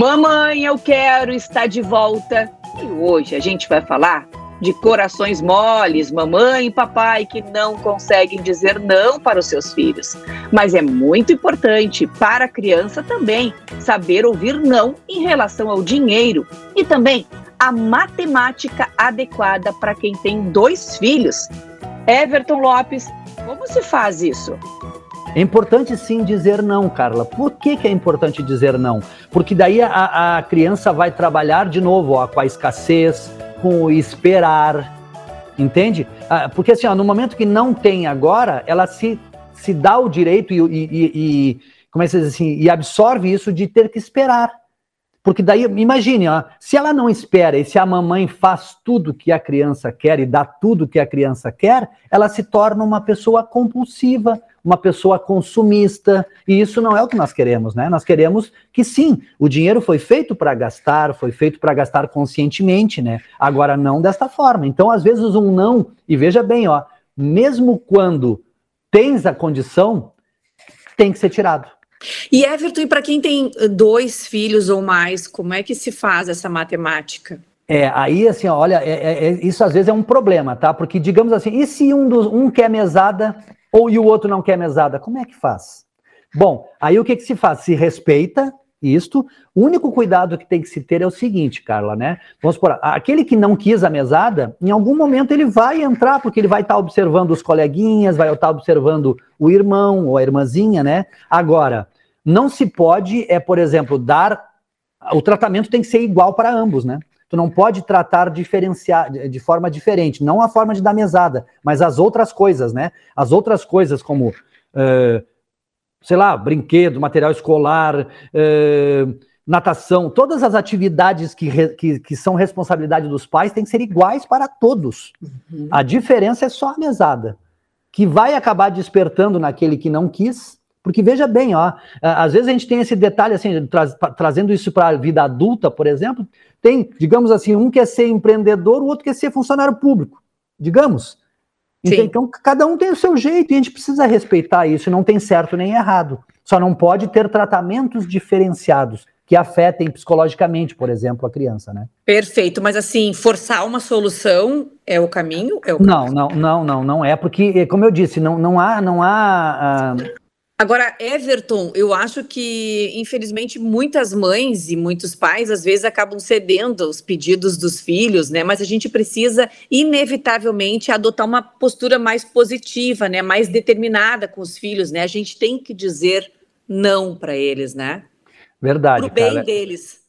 Mamãe, eu quero estar de volta. E hoje a gente vai falar de corações moles, mamãe e papai que não conseguem dizer não para os seus filhos. Mas é muito importante para a criança também saber ouvir não em relação ao dinheiro e também a matemática adequada para quem tem dois filhos. Everton Lopes, como se faz isso? É importante sim dizer não, Carla. Por que, que é importante dizer não? Porque daí a, a criança vai trabalhar de novo ó, com a escassez, com o esperar, entende? Ah, porque assim, ó, no momento que não tem agora, ela se, se dá o direito e, e, e, como é que diz assim, e absorve isso de ter que esperar. Porque daí, imagine, ó, se ela não espera e se a mamãe faz tudo que a criança quer e dá tudo que a criança quer, ela se torna uma pessoa compulsiva, uma pessoa consumista, e isso não é o que nós queremos, né? Nós queremos que sim, o dinheiro foi feito para gastar, foi feito para gastar conscientemente, né? Agora não desta forma. Então, às vezes um não, e veja bem, ó, mesmo quando tens a condição, tem que ser tirado. E Everton, e para quem tem eh, dois filhos ou mais, como é que se faz essa matemática? É, aí assim, olha, é, é, é, isso às vezes é um problema, tá? Porque, digamos assim, e se um, dos, um quer mesada ou e o outro não quer mesada? Como é que faz? Bom, aí o que, que se faz? Se respeita isto. O único cuidado que tem que se ter é o seguinte, Carla, né? Vamos supor, aquele que não quis a mesada, em algum momento ele vai entrar, porque ele vai estar tá observando os coleguinhas, vai estar tá observando o irmão ou a irmãzinha, né? Agora, não se pode, é, por exemplo, dar. O tratamento tem que ser igual para ambos, né? Tu não pode tratar diferenciar de forma diferente, não a forma de dar mesada, mas as outras coisas, né? As outras coisas como, uh, sei lá, brinquedo, material escolar, uh, natação, todas as atividades que, que, que, são responsabilidade dos pais têm que ser iguais para todos. Uhum. A diferença é só a mesada, que vai acabar despertando naquele que não quis porque veja bem, ó, às vezes a gente tem esse detalhe assim, tra trazendo isso para a vida adulta, por exemplo, tem, digamos assim, um quer ser empreendedor, o outro quer ser funcionário público, digamos. Então, então, cada um tem o seu jeito e a gente precisa respeitar isso, não tem certo nem errado. Só não pode ter tratamentos diferenciados que afetem psicologicamente, por exemplo, a criança, né? Perfeito, mas assim, forçar uma solução é o caminho? É o não, caminho. não, não, não, não é, porque, como eu disse, não, não há, não há uh, Agora, Everton, eu acho que, infelizmente, muitas mães e muitos pais, às vezes, acabam cedendo aos pedidos dos filhos, né? Mas a gente precisa, inevitavelmente, adotar uma postura mais positiva, né? Mais determinada com os filhos, né? A gente tem que dizer não para eles, né? Verdade. Para o bem cara. deles.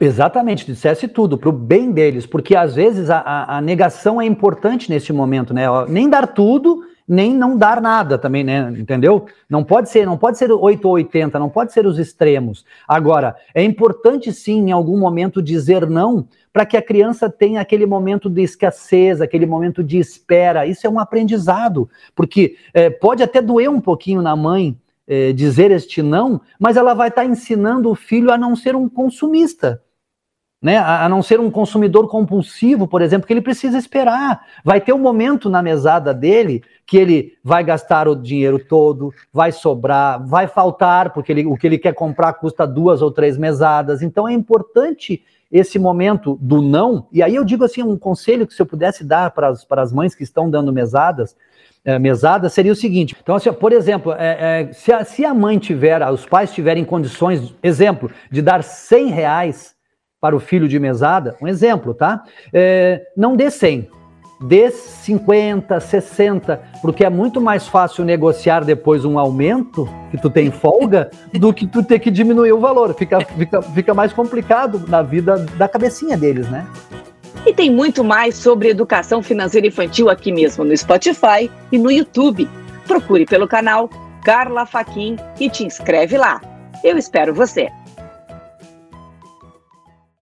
Exatamente, dissesse tudo, para o bem deles, porque às vezes a, a, a negação é importante neste momento, né? Nem dar tudo nem não dar nada também, né? Entendeu? Não pode ser, não pode ser 8 ou 80, não pode ser os extremos. Agora, é importante sim, em algum momento, dizer não para que a criança tenha aquele momento de escassez, aquele momento de espera. Isso é um aprendizado, porque é, pode até doer um pouquinho na mãe é, dizer este não, mas ela vai estar tá ensinando o filho a não ser um consumista né? A, não ser um consumidor compulsivo, por exemplo, que ele precisa esperar. Vai ter um momento na mesada dele que ele vai gastar o dinheiro todo, vai sobrar, vai faltar, porque ele, o que ele quer comprar custa duas ou três mesadas. Então é importante esse momento do não. E aí eu digo assim, um conselho que se eu pudesse dar para as, para as mães que estão dando mesadas, é, mesada seria o seguinte. Então, assim, por exemplo, é, é, se, a, se a mãe tiver, os pais tiverem condições, exemplo, de dar 100 reais para o filho de mesada, um exemplo, tá? É, não dê 100, dê 50, 60, porque é muito mais fácil negociar depois um aumento, que tu tem folga, do que tu ter que diminuir o valor. Fica, fica, fica mais complicado na vida da cabecinha deles, né? E tem muito mais sobre educação financeira infantil aqui mesmo no Spotify e no YouTube. Procure pelo canal Carla Faquin e te inscreve lá. Eu espero você.